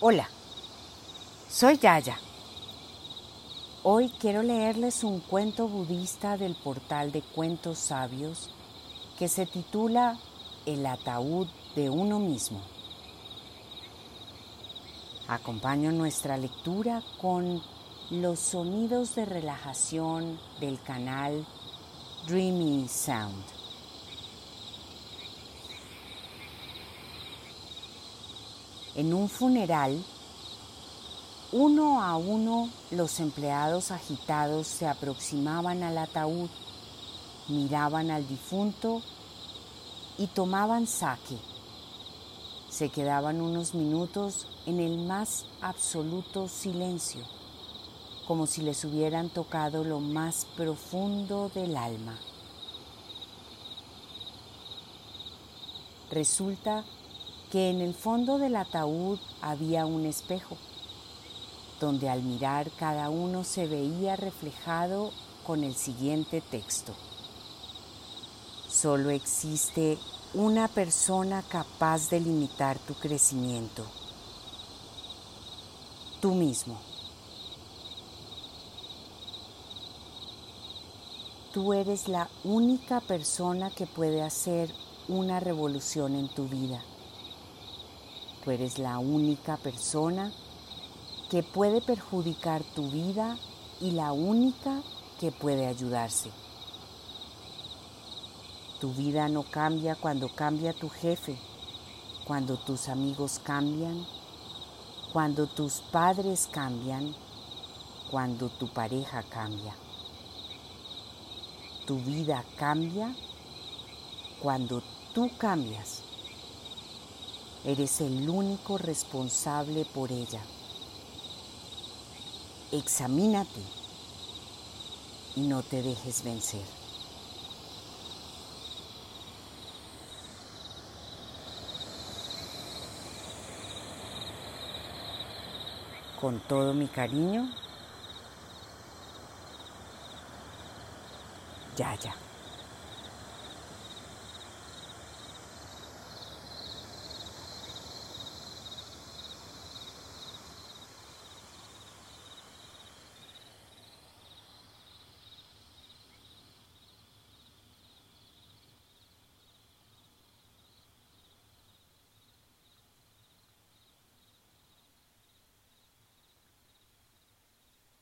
Hola, soy Yaya. Hoy quiero leerles un cuento budista del portal de cuentos sabios que se titula El ataúd de uno mismo. Acompaño nuestra lectura con los sonidos de relajación del canal Dreamy Sound. En un funeral, uno a uno los empleados agitados se aproximaban al ataúd, miraban al difunto y tomaban saque. Se quedaban unos minutos en el más absoluto silencio, como si les hubieran tocado lo más profundo del alma. Resulta que en el fondo del ataúd había un espejo, donde al mirar cada uno se veía reflejado con el siguiente texto. Solo existe una persona capaz de limitar tu crecimiento, tú mismo. Tú eres la única persona que puede hacer una revolución en tu vida. Eres la única persona que puede perjudicar tu vida y la única que puede ayudarse. Tu vida no cambia cuando cambia tu jefe, cuando tus amigos cambian, cuando tus padres cambian, cuando tu pareja cambia. Tu vida cambia cuando tú cambias. Eres el único responsable por ella. Examínate y no te dejes vencer. Con todo mi cariño, ya, ya.